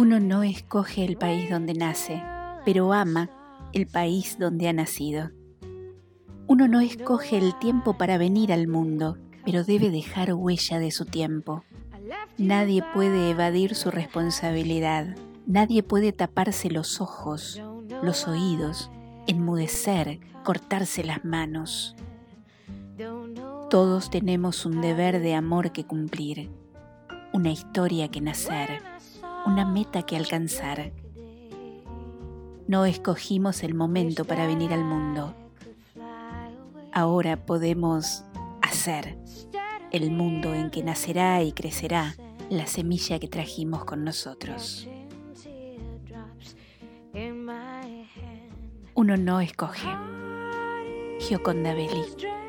Uno no escoge el país donde nace, pero ama el país donde ha nacido. Uno no escoge el tiempo para venir al mundo, pero debe dejar huella de su tiempo. Nadie puede evadir su responsabilidad. Nadie puede taparse los ojos, los oídos, enmudecer, cortarse las manos. Todos tenemos un deber de amor que cumplir, una historia que nacer, una meta que alcanzar. No escogimos el momento para venir al mundo. Ahora podemos hacer el mundo en que nacerá y crecerá la semilla que trajimos con nosotros. Uno no escoge. Gioconda Belli.